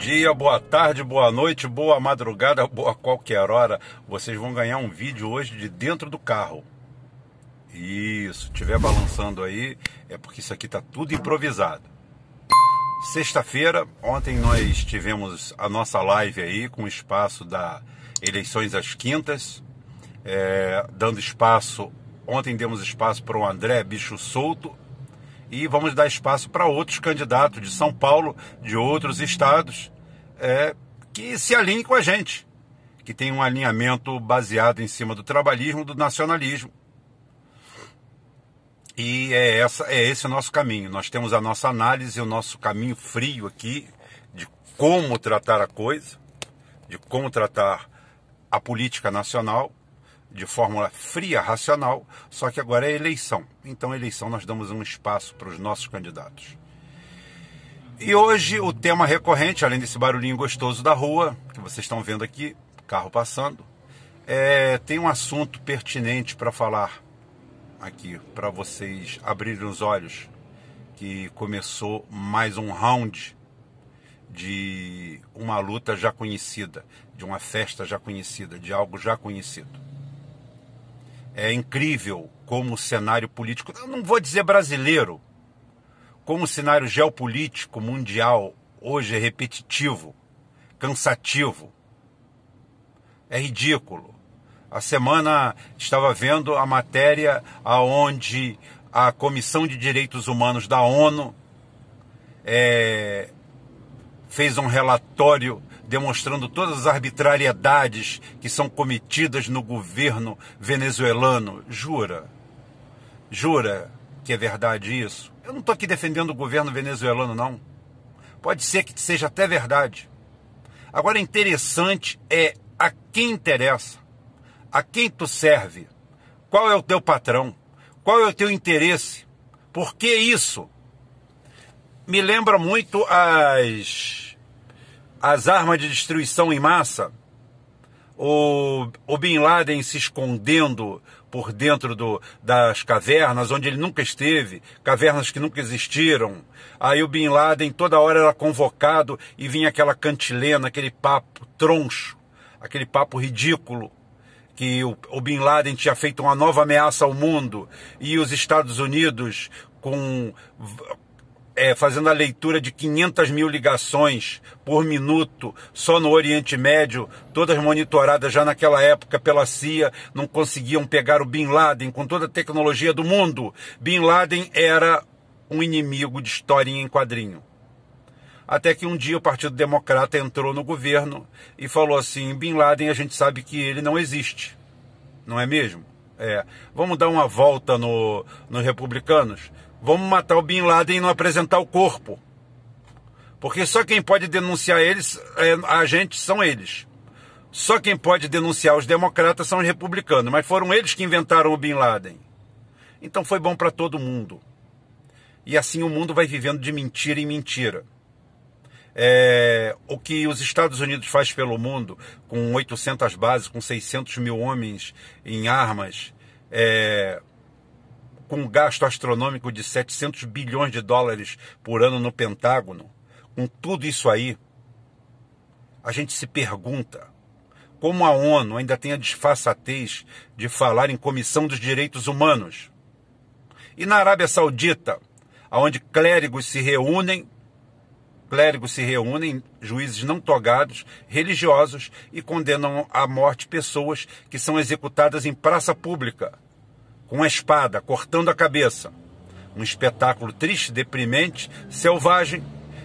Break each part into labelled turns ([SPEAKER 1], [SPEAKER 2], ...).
[SPEAKER 1] dia, boa tarde, boa noite, boa madrugada, boa qualquer hora. Vocês vão ganhar um vídeo hoje de dentro do carro. Isso, estiver balançando aí, é porque isso aqui tá tudo improvisado. Sexta-feira, ontem nós tivemos a nossa live aí com o espaço da eleições às quintas, é, dando espaço. Ontem demos espaço para o André Bicho Solto e vamos dar espaço para outros candidatos de São Paulo, de outros estados, é, que se alinhem com a gente, que tem um alinhamento baseado em cima do trabalhismo, do nacionalismo. E é, essa, é esse o nosso caminho. Nós temos a nossa análise, o nosso caminho frio aqui de como tratar a coisa, de como tratar a política nacional de fórmula fria, racional, só que agora é eleição. Então, eleição, nós damos um espaço para os nossos candidatos. E hoje o tema recorrente, além desse barulhinho gostoso da rua, que vocês estão vendo aqui, carro passando, é, tem um assunto pertinente para falar aqui, para vocês abrirem os olhos, que começou mais um round de uma luta já conhecida, de uma festa já conhecida, de algo já conhecido. É incrível como o cenário político, não vou dizer brasileiro, como o cenário geopolítico mundial hoje é repetitivo, cansativo. É ridículo. A semana estava vendo a matéria aonde a Comissão de Direitos Humanos da ONU é, fez um relatório demonstrando todas as arbitrariedades que são cometidas no governo venezuelano. Jura? Jura que é verdade isso? Eu não estou aqui defendendo o governo venezuelano, não. Pode ser que seja até verdade. Agora, interessante é a quem interessa, a quem tu serve, qual é o teu patrão, qual é o teu interesse, por que isso? Me lembra muito as as armas de destruição em massa, o, o Bin Laden se escondendo por dentro do, das cavernas, onde ele nunca esteve, cavernas que nunca existiram. Aí o Bin Laden toda hora era convocado e vinha aquela cantilena, aquele papo troncho, aquele papo ridículo que o, o Bin Laden tinha feito uma nova ameaça ao mundo e os Estados Unidos com é, fazendo a leitura de 500 mil ligações por minuto só no Oriente Médio, todas monitoradas já naquela época pela CIA, não conseguiam pegar o Bin Laden com toda a tecnologia do mundo. Bin Laden era um inimigo de história em quadrinho. Até que um dia o Partido Democrata entrou no governo e falou assim: Bin Laden, a gente sabe que ele não existe, não é mesmo? É, vamos dar uma volta no, nos republicanos. Vamos matar o Bin Laden e não apresentar o corpo. Porque só quem pode denunciar eles, é, a gente, são eles. Só quem pode denunciar os democratas são os republicanos. Mas foram eles que inventaram o Bin Laden. Então foi bom para todo mundo. E assim o mundo vai vivendo de mentira em mentira. É, o que os Estados Unidos faz pelo mundo, com 800 bases, com 600 mil homens em armas, é, com um gasto astronômico de 700 bilhões de dólares por ano no Pentágono, com tudo isso aí, a gente se pergunta como a ONU ainda tem a disfarçatez de falar em Comissão dos Direitos Humanos. E na Arábia Saudita, onde clérigos se reúnem, clérigos se reúnem, juízes não togados, religiosos, e condenam à morte pessoas que são executadas em praça pública com a espada, cortando a cabeça. Um espetáculo triste, deprimente, selvagem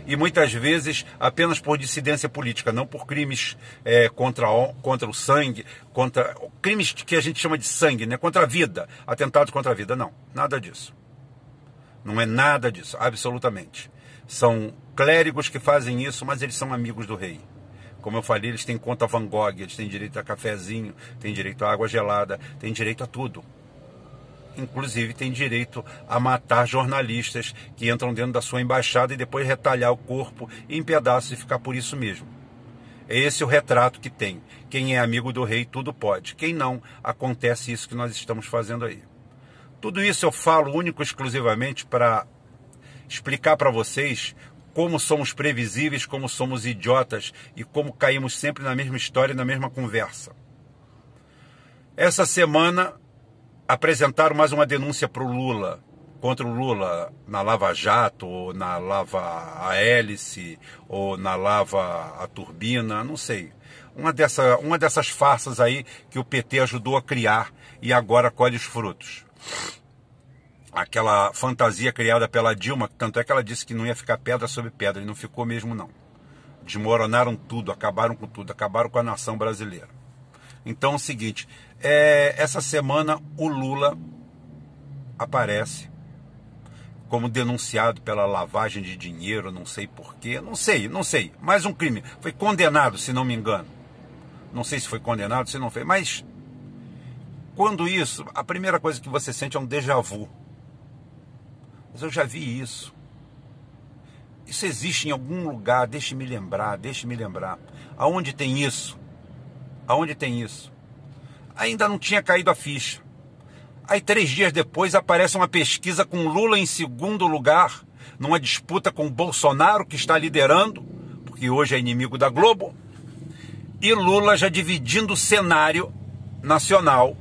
[SPEAKER 1] e muitas vezes apenas por dissidência política, não por crimes é, contra, contra o sangue, contra crimes que a gente chama de sangue, né? contra a vida, atentados contra a vida. Não, nada disso. Não é nada disso, absolutamente. São clérigos que fazem isso, mas eles são amigos do rei. Como eu falei, eles têm conta Van Gogh, eles têm direito a cafezinho, têm direito a água gelada, têm direito a tudo inclusive tem direito a matar jornalistas que entram dentro da sua embaixada e depois retalhar o corpo em pedaços e ficar por isso mesmo. É esse o retrato que tem. Quem é amigo do rei, tudo pode. Quem não, acontece isso que nós estamos fazendo aí. Tudo isso eu falo único e exclusivamente para explicar para vocês como somos previsíveis, como somos idiotas e como caímos sempre na mesma história, na mesma conversa. Essa semana apresentaram mais uma denúncia para o Lula, contra o Lula na Lava Jato, ou na Lava a Hélice, ou na Lava a Turbina, não sei. Uma, dessa, uma dessas farsas aí que o PT ajudou a criar e agora colhe os frutos aquela fantasia criada pela Dilma, tanto é que ela disse que não ia ficar pedra sobre pedra, e não ficou mesmo não. Desmoronaram tudo, acabaram com tudo, acabaram com a nação brasileira. Então é o seguinte, é, essa semana o Lula aparece como denunciado pela lavagem de dinheiro, não sei porquê, não sei, não sei, mais um crime. Foi condenado, se não me engano. Não sei se foi condenado, se não foi, mas quando isso, a primeira coisa que você sente é um déjà vu mas eu já vi isso. Isso existe em algum lugar, deixe-me lembrar, deixe-me lembrar. Aonde tem isso? Aonde tem isso? Ainda não tinha caído a ficha. Aí três dias depois aparece uma pesquisa com Lula em segundo lugar, numa disputa com Bolsonaro, que está liderando, porque hoje é inimigo da Globo, e Lula já dividindo o cenário nacional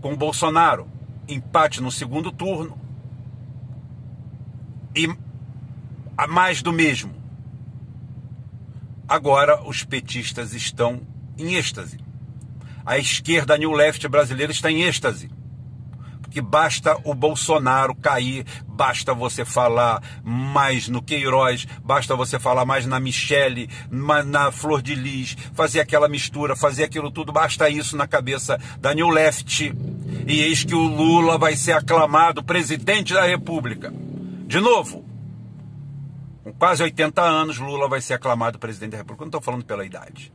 [SPEAKER 1] com Bolsonaro. Empate no segundo turno, e mais do mesmo. Agora os petistas estão em êxtase. A esquerda New Left brasileira está em êxtase. Porque basta o Bolsonaro cair, basta você falar mais no Queiroz, basta você falar mais na Michele, na Flor de Lis, fazer aquela mistura, fazer aquilo tudo, basta isso na cabeça da New Left. E eis que o Lula vai ser aclamado presidente da República. De novo, com quase 80 anos, Lula vai ser aclamado presidente da República. Eu não estou falando pela idade.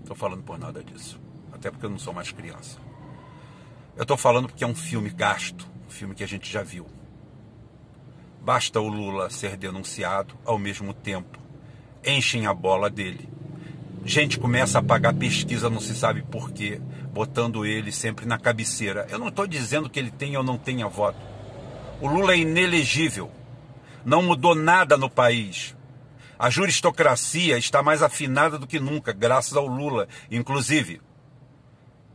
[SPEAKER 1] Estou falando por nada disso. Até porque eu não sou mais criança. Eu estou falando porque é um filme gasto, um filme que a gente já viu. Basta o Lula ser denunciado, ao mesmo tempo enchem a bola dele. Gente começa a pagar pesquisa, não se sabe porquê, botando ele sempre na cabeceira. Eu não estou dizendo que ele tenha ou não tenha voto. O Lula é inelegível. Não mudou nada no país. A juristocracia está mais afinada do que nunca, graças ao Lula, inclusive.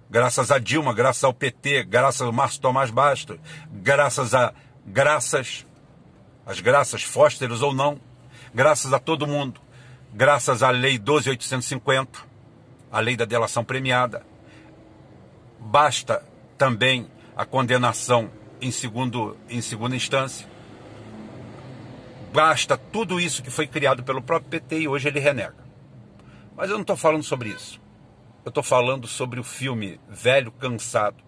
[SPEAKER 1] Graças a Dilma, graças ao PT, graças ao Márcio Tomás Bastos, graças a graças, as graças fósteros ou não, graças a todo mundo, graças à Lei 12.850, a lei da delação premiada. Basta também a condenação em, segundo, em segunda instância. Basta tudo isso que foi criado pelo próprio PT e hoje ele renega. Mas eu não estou falando sobre isso. Eu estou falando sobre o filme Velho Cansado,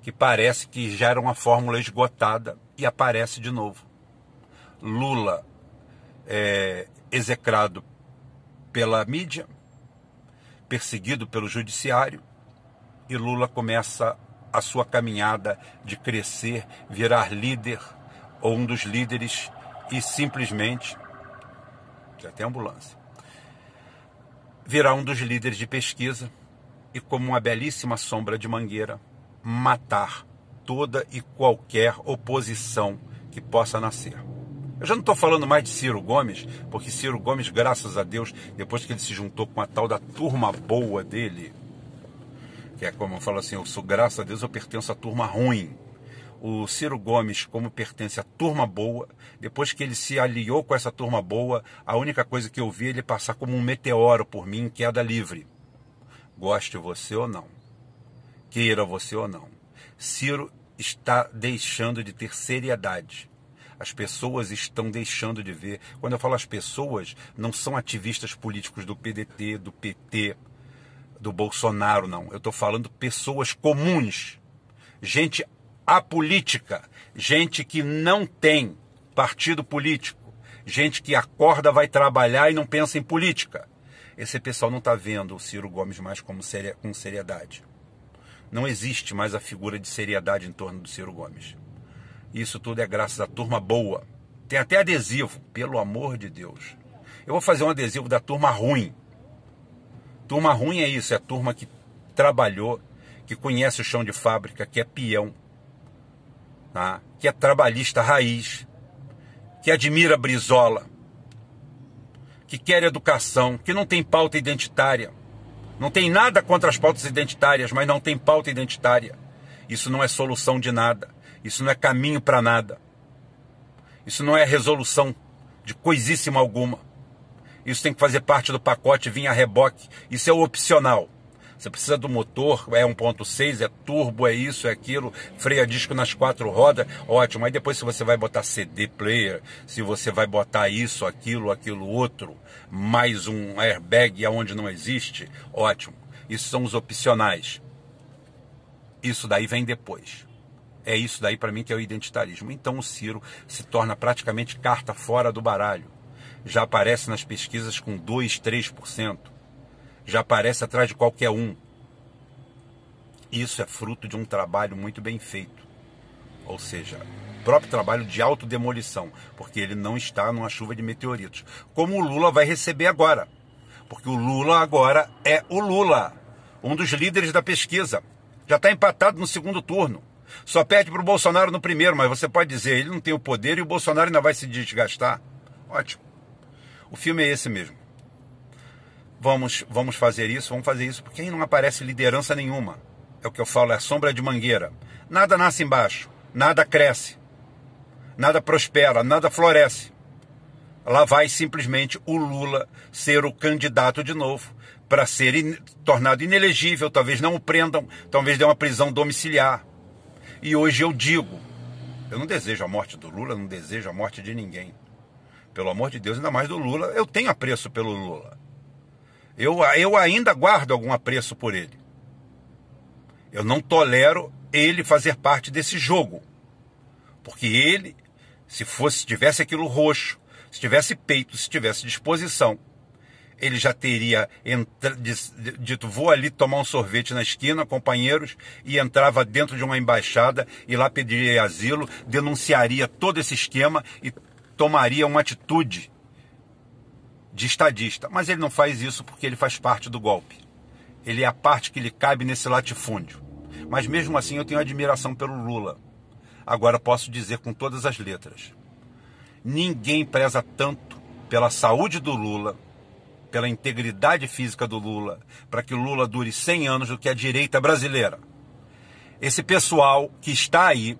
[SPEAKER 1] que parece que já era uma fórmula esgotada e aparece de novo. Lula é execrado pela mídia, perseguido pelo judiciário, e Lula começa a sua caminhada de crescer, virar líder ou um dos líderes e simplesmente já tem ambulância. Virar um dos líderes de pesquisa e como uma belíssima sombra de mangueira matar toda e qualquer oposição que possa nascer. Eu já não estou falando mais de Ciro Gomes, porque Ciro Gomes, graças a Deus, depois que ele se juntou com a tal da turma boa dele, que é como eu falo assim, eu sou, graças a Deus, eu pertenço à turma ruim. O Ciro Gomes, como pertence à turma boa, depois que ele se aliou com essa turma boa, a única coisa que eu vi é ele passar como um meteoro por mim em queda livre. Goste você ou não. Queira você ou não. Ciro está deixando de ter seriedade. As pessoas estão deixando de ver. Quando eu falo as pessoas, não são ativistas políticos do PDT, do PT, do Bolsonaro, não. Eu estou falando pessoas comuns, gente apolítica, gente que não tem partido político, gente que acorda, vai trabalhar e não pensa em política. Esse pessoal não está vendo o Ciro Gomes mais como com seriedade. Não existe mais a figura de seriedade em torno do Ciro Gomes. Isso tudo é graças à turma boa. Tem até adesivo, pelo amor de Deus. Eu vou fazer um adesivo da turma ruim, Turma ruim é isso, é a turma que trabalhou, que conhece o chão de fábrica, que é peão, tá? que é trabalhista raiz, que admira Brizola, que quer educação, que não tem pauta identitária. Não tem nada contra as pautas identitárias, mas não tem pauta identitária. Isso não é solução de nada. Isso não é caminho para nada. Isso não é resolução de coisíssima alguma. Isso tem que fazer parte do pacote, vir a reboque. Isso é opcional. Você precisa do motor, é 1.6, é turbo, é isso, é aquilo, freia disco nas quatro rodas, ótimo. Aí depois se você vai botar CD player, se você vai botar isso, aquilo, aquilo outro, mais um airbag aonde não existe, ótimo. Isso são os opcionais. Isso daí vem depois. É isso daí para mim que é o identitarismo. Então o Ciro se torna praticamente carta fora do baralho. Já aparece nas pesquisas com 2, 3% já aparece atrás de qualquer um. Isso é fruto de um trabalho muito bem feito. Ou seja, próprio trabalho de autodemolição, porque ele não está numa chuva de meteoritos. Como o Lula vai receber agora. Porque o Lula agora é o Lula, um dos líderes da pesquisa. Já está empatado no segundo turno. Só perde para o Bolsonaro no primeiro, mas você pode dizer, ele não tem o poder e o Bolsonaro ainda vai se desgastar. Ótimo. O filme é esse mesmo vamos, vamos fazer isso, vamos fazer isso, porque aí não aparece liderança nenhuma. É o que eu falo, é a sombra de mangueira. Nada nasce embaixo, nada cresce, nada prospera, nada floresce. Lá vai simplesmente o Lula ser o candidato de novo para ser in, tornado inelegível, talvez não o prendam, talvez dê uma prisão domiciliar. E hoje eu digo, eu não desejo a morte do Lula, não desejo a morte de ninguém. Pelo amor de Deus, ainda mais do Lula, eu tenho apreço pelo Lula. Eu, eu ainda guardo algum apreço por ele. Eu não tolero ele fazer parte desse jogo. Porque ele, se fosse, se tivesse aquilo roxo, se tivesse peito, se tivesse disposição, ele já teria entra, dito: vou ali tomar um sorvete na esquina, companheiros, e entrava dentro de uma embaixada e lá pediria asilo, denunciaria todo esse esquema e tomaria uma atitude de estadista. Mas ele não faz isso porque ele faz parte do golpe. Ele é a parte que lhe cabe nesse latifúndio. Mas mesmo assim eu tenho admiração pelo Lula. Agora posso dizer com todas as letras: ninguém preza tanto pela saúde do Lula, pela integridade física do Lula, para que o Lula dure 100 anos do que a direita brasileira. Esse pessoal que está aí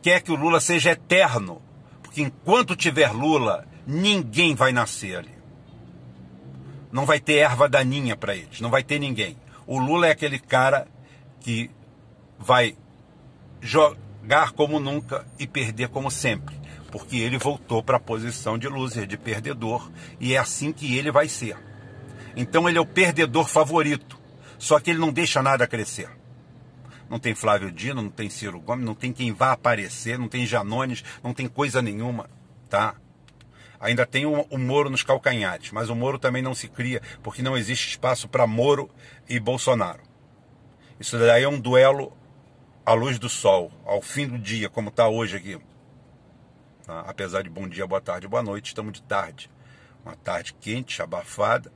[SPEAKER 1] quer que o Lula seja eterno, porque enquanto tiver Lula, ninguém vai nascer ali. Não vai ter erva daninha para eles, não vai ter ninguém. O Lula é aquele cara que vai jogar como nunca e perder como sempre, porque ele voltou para a posição de loser, de perdedor, e é assim que ele vai ser. Então ele é o perdedor favorito, só que ele não deixa nada crescer. Não tem Flávio Dino, não tem Ciro Gomes, não tem quem vá aparecer, não tem Janones, não tem coisa nenhuma, tá? Ainda tem o, o Moro nos calcanhares, mas o Moro também não se cria porque não existe espaço para Moro e Bolsonaro. Isso daí é um duelo à luz do sol, ao fim do dia, como está hoje aqui. Tá? Apesar de bom dia, boa tarde, boa noite, estamos de tarde. Uma tarde quente, abafada,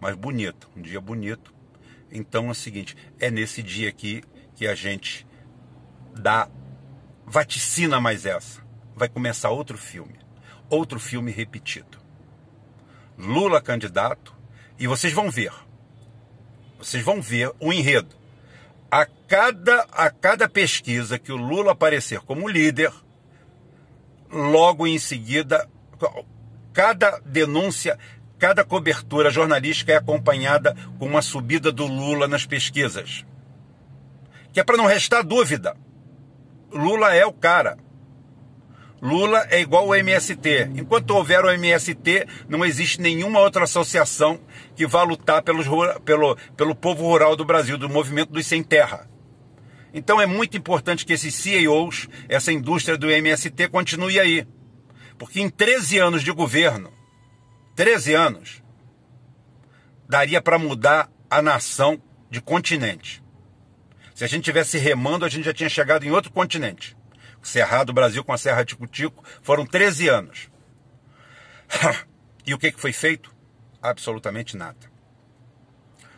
[SPEAKER 1] mas bonita, um dia bonito. Então é o seguinte, é nesse dia aqui que a gente dá vaticina mais essa. Vai começar outro filme outro filme repetido. Lula candidato, e vocês vão ver. Vocês vão ver o enredo. A cada, a cada pesquisa que o Lula aparecer como líder, logo em seguida, cada denúncia, cada cobertura jornalística é acompanhada com uma subida do Lula nas pesquisas. Que é para não restar dúvida. Lula é o cara. Lula é igual ao MST. Enquanto houver o MST, não existe nenhuma outra associação que vá lutar pelos, pelo, pelo povo rural do Brasil, do movimento dos sem terra. Então é muito importante que esses CEOs, essa indústria do MST, continue aí. Porque em 13 anos de governo, 13 anos, daria para mudar a nação de continente. Se a gente tivesse remando, a gente já tinha chegado em outro continente. Cerrado Brasil com a Serra Tico-Tico, foram 13 anos. e o que, que foi feito? Absolutamente nada.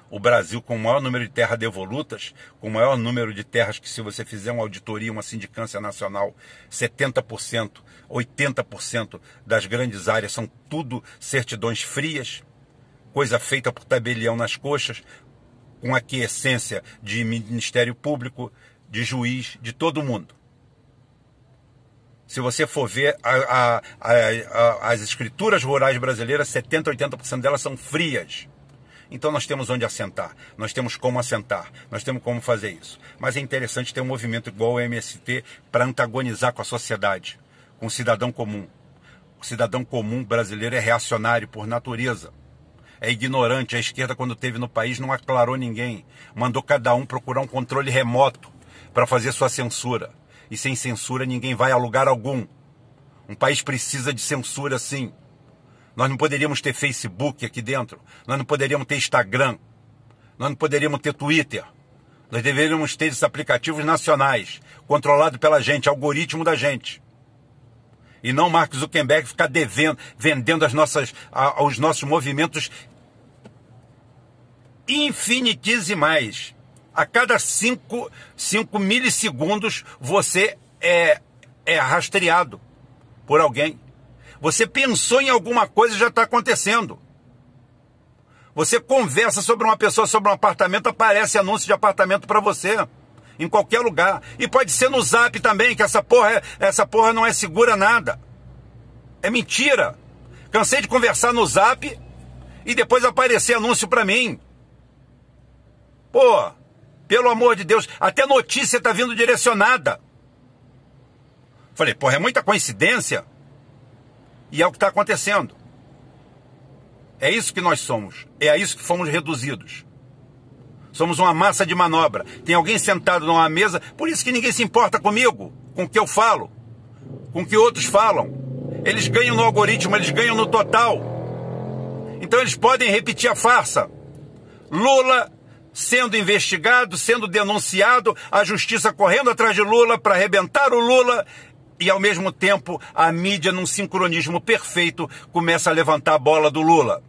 [SPEAKER 1] o Brasil com o maior número de terras devolutas, com o maior número de terras que, se você fizer uma auditoria, uma sindicância nacional, 70%, 80% das grandes áreas são tudo certidões frias, coisa feita por tabelião nas coxas, com aquiescência de Ministério Público, de juiz, de todo mundo. Se você for ver a, a, a, as escrituras rurais brasileiras, 70%, 80% delas são frias. Então nós temos onde assentar, nós temos como assentar, nós temos como fazer isso. Mas é interessante ter um movimento igual o MST para antagonizar com a sociedade, com o cidadão comum. O cidadão comum brasileiro é reacionário por natureza. É ignorante. A esquerda, quando teve no país, não aclarou ninguém. Mandou cada um procurar um controle remoto para fazer sua censura. E sem censura ninguém vai a lugar algum. Um país precisa de censura, sim. Nós não poderíamos ter Facebook aqui dentro. Nós não poderíamos ter Instagram. Nós não poderíamos ter Twitter. Nós deveríamos ter esses aplicativos nacionais, controlados pela gente, algoritmo da gente. E não Mark Zuckerberg ficar devendo, vendendo as nossas, a, os nossos movimentos infinitesimais. A cada 5 milissegundos você é, é rastreado por alguém. Você pensou em alguma coisa e já está acontecendo. Você conversa sobre uma pessoa, sobre um apartamento, aparece anúncio de apartamento para você. Em qualquer lugar. E pode ser no zap também, que essa porra, é, essa porra não é segura nada. É mentira. Cansei de conversar no zap e depois aparecer anúncio para mim. Pô, pelo amor de Deus, até notícia tá vindo direcionada. Falei, porra, é muita coincidência. E é o que está acontecendo. É isso que nós somos. É a isso que fomos reduzidos. Somos uma massa de manobra. Tem alguém sentado numa mesa, por isso que ninguém se importa comigo, com o que eu falo, com o que outros falam. Eles ganham no algoritmo, eles ganham no total. Então eles podem repetir a farsa. Lula sendo investigado, sendo denunciado, a justiça correndo atrás de Lula para arrebentar o Lula e ao mesmo tempo a mídia, num sincronismo perfeito, começa a levantar a bola do Lula.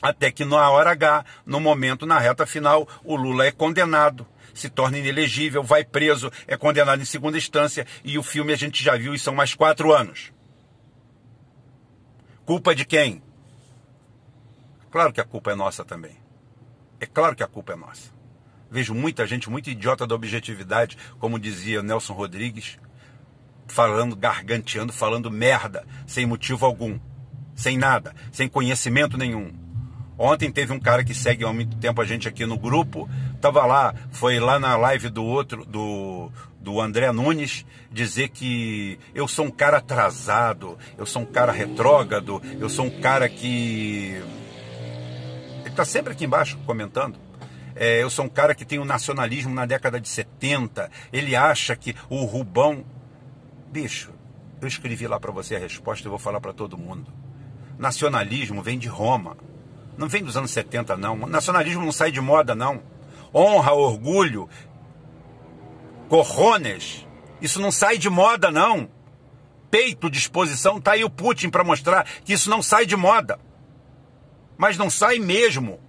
[SPEAKER 1] Até que na hora H, no momento, na reta final, o Lula é condenado, se torna inelegível, vai preso, é condenado em segunda instância e o filme a gente já viu e são mais quatro anos. Culpa de quem? Claro que a culpa é nossa também. É claro que a culpa é nossa. Vejo muita gente muito idiota da objetividade, como dizia Nelson Rodrigues, falando, garganteando, falando merda, sem motivo algum, sem nada, sem conhecimento nenhum. Ontem teve um cara que segue há muito tempo a gente aqui no grupo, tava lá, foi lá na live do outro, do, do André Nunes, dizer que eu sou um cara atrasado, eu sou um cara retrógrado, eu sou um cara que. Está sempre aqui embaixo comentando. É, eu sou um cara que tem o um nacionalismo na década de 70. Ele acha que o Rubão Bicho, eu escrevi lá para você a resposta e vou falar para todo mundo. Nacionalismo vem de Roma. Não vem dos anos 70, não. Nacionalismo não sai de moda, não. Honra, orgulho, corrones, isso não sai de moda, não. Peito, disposição, tá aí o Putin para mostrar que isso não sai de moda. Mas não sai mesmo.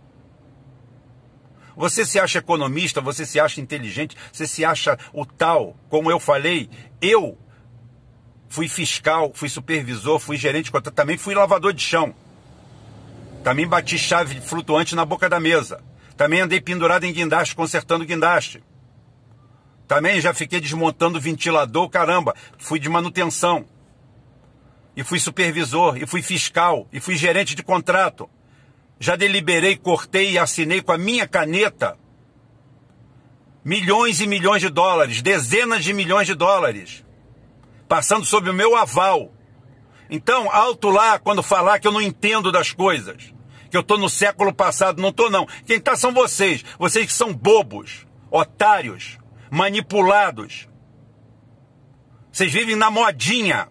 [SPEAKER 1] Você se acha economista, você se acha inteligente, você se acha o tal, como eu falei, eu fui fiscal, fui supervisor, fui gerente de conta, também fui lavador de chão. Também bati chave flutuante na boca da mesa. Também andei pendurado em guindaste, consertando guindaste. Também já fiquei desmontando ventilador, caramba, fui de manutenção. E fui supervisor, e fui fiscal, e fui gerente de contrato. Já deliberei, cortei e assinei com a minha caneta milhões e milhões de dólares, dezenas de milhões de dólares passando sob o meu aval. Então, alto lá quando falar que eu não entendo das coisas, que eu estou no século passado, não estou não. Quem está são vocês, vocês que são bobos, otários, manipulados. Vocês vivem na modinha,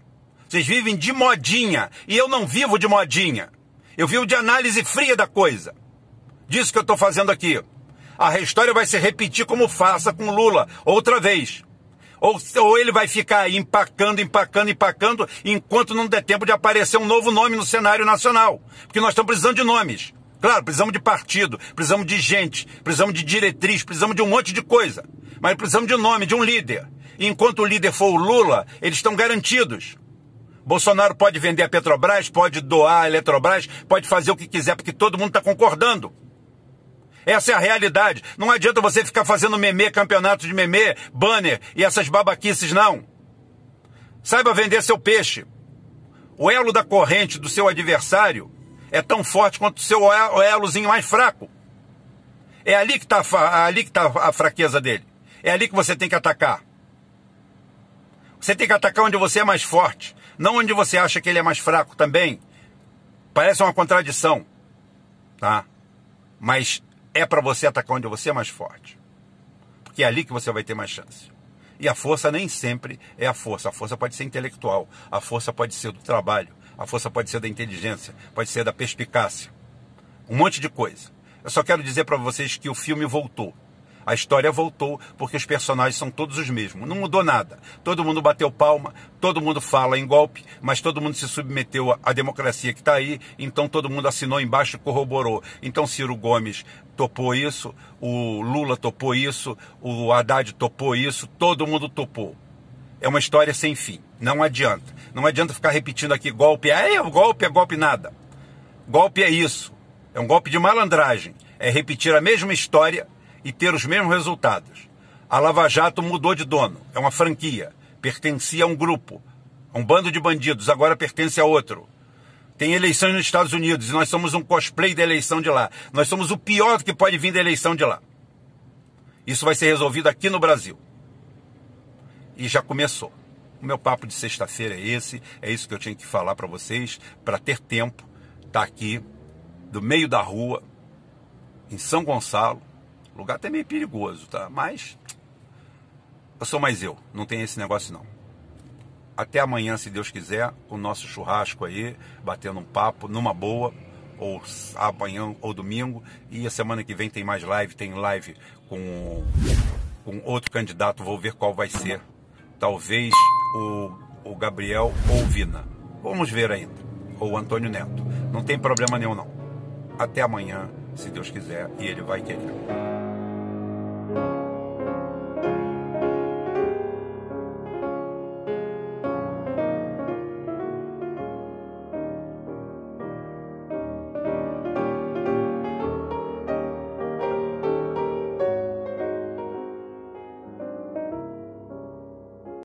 [SPEAKER 1] vocês vivem de modinha, e eu não vivo de modinha. Eu vivo de análise fria da coisa. Disso que eu estou fazendo aqui. A história vai se repetir como faça com Lula, outra vez. Ou, ou ele vai ficar empacando, empacando, empacando, enquanto não der tempo de aparecer um novo nome no cenário nacional. Porque nós estamos precisando de nomes. Claro, precisamos de partido, precisamos de gente, precisamos de diretriz, precisamos de um monte de coisa. Mas precisamos de nome, de um líder. E enquanto o líder for o Lula, eles estão garantidos. Bolsonaro pode vender a Petrobras, pode doar a Eletrobras, pode fazer o que quiser, porque todo mundo está concordando. Essa é a realidade. Não adianta você ficar fazendo meme, campeonato de meme, banner e essas babaquices, não. Saiba vender seu peixe. O elo da corrente do seu adversário é tão forte quanto o seu elozinho mais fraco. É ali que está ali que tá a fraqueza dele. É ali que você tem que atacar. Você tem que atacar onde você é mais forte, não onde você acha que ele é mais fraco também. Parece uma contradição, tá? Mas é para você atacar onde você é mais forte. Porque é ali que você vai ter mais chance. E a força nem sempre é a força. A força pode ser intelectual, a força pode ser do trabalho, a força pode ser da inteligência, pode ser da perspicácia. Um monte de coisa. Eu só quero dizer para vocês que o filme voltou. A história voltou porque os personagens são todos os mesmos. Não mudou nada. Todo mundo bateu palma, todo mundo fala em golpe, mas todo mundo se submeteu à democracia que está aí, então todo mundo assinou embaixo e corroborou. Então Ciro Gomes topou isso, o Lula topou isso, o Haddad topou isso, todo mundo topou. É uma história sem fim. Não adianta. Não adianta ficar repetindo aqui golpe. É, golpe é golpe nada. Golpe é isso. É um golpe de malandragem. É repetir a mesma história e ter os mesmos resultados. A Lava Jato mudou de dono, é uma franquia, pertencia a um grupo, a um bando de bandidos, agora pertence a outro. Tem eleições nos Estados Unidos e nós somos um cosplay da eleição de lá. Nós somos o pior que pode vir da eleição de lá. Isso vai ser resolvido aqui no Brasil. E já começou. O meu papo de sexta-feira é esse, é isso que eu tinha que falar para vocês, para ter tempo, tá aqui, do meio da rua, em São Gonçalo, o lugar até meio perigoso, tá? Mas eu sou mais eu, não tem esse negócio não. Até amanhã, se Deus quiser, o nosso churrasco aí, batendo um papo, numa boa, ou amanhã ou domingo. E a semana que vem tem mais live, tem live com, com outro candidato, vou ver qual vai ser. Talvez o, o Gabriel ou o Vina. Vamos ver ainda. Ou o Antônio Neto. Não tem problema nenhum não. Até amanhã, se Deus quiser, e ele vai querer.